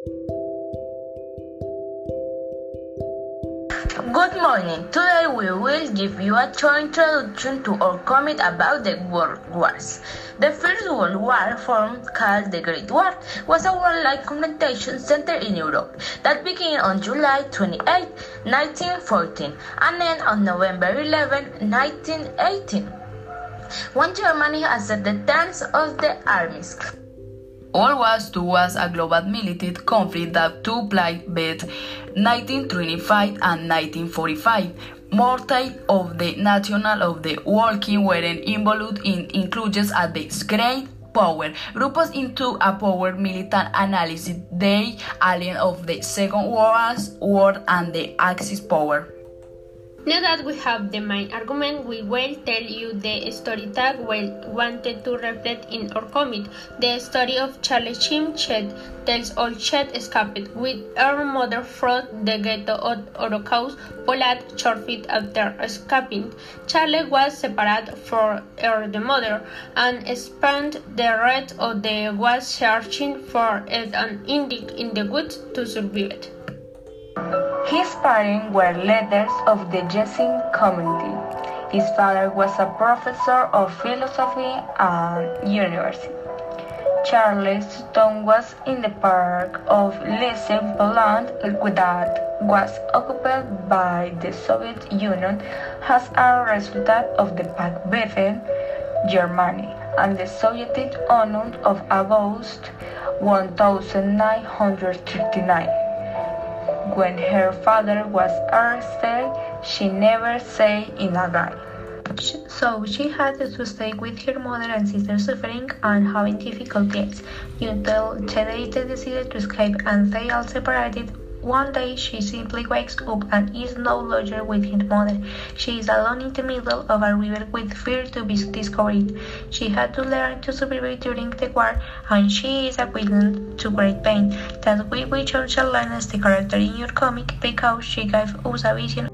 Good morning. Today we will give you a short introduction to our comic about the World Wars. The First World War, formed called the Great War, was a warlike confrontation centered in Europe that began on July 28, 1914, and ended on November 11, 1918, when Germany asserted the terms of the armies. II was a global military conflict that took place between 1925 and 1945. Multi of the national of the working were involved in inclusions at the great power groups into a power military analysis they alien of the Second World War and the Axis power. Now that we have the main argument, we will tell you the story that we wanted to reflect in our comic. The story of Charlie Jim Chet tells all Chet escaped with her mother from the ghetto of Holocaust Poland shortly after escaping. Charlie was separated from her mother and spent the rest of the war searching for an indic in the woods to survive. His parents were leaders of the Jesuit community. His father was a professor of philosophy at university. Charles Sutton was in the park of Lisieux, Poland that was occupied by the Soviet Union as a result of the Pact between Germany and the Soviet Union of August 1939. When her father was arrested, she never said in a lie. So she had to stay with her mother and sister suffering and having difficulties until Chedate decided to escape and they all separated. One day she simply wakes up and is no longer with her mother. She is alone in the middle of a river with fear to be discovered. She had to learn to survive during the war and she is a witness to great pain. That we chose Shalana as the character in your comic because she gave us a vision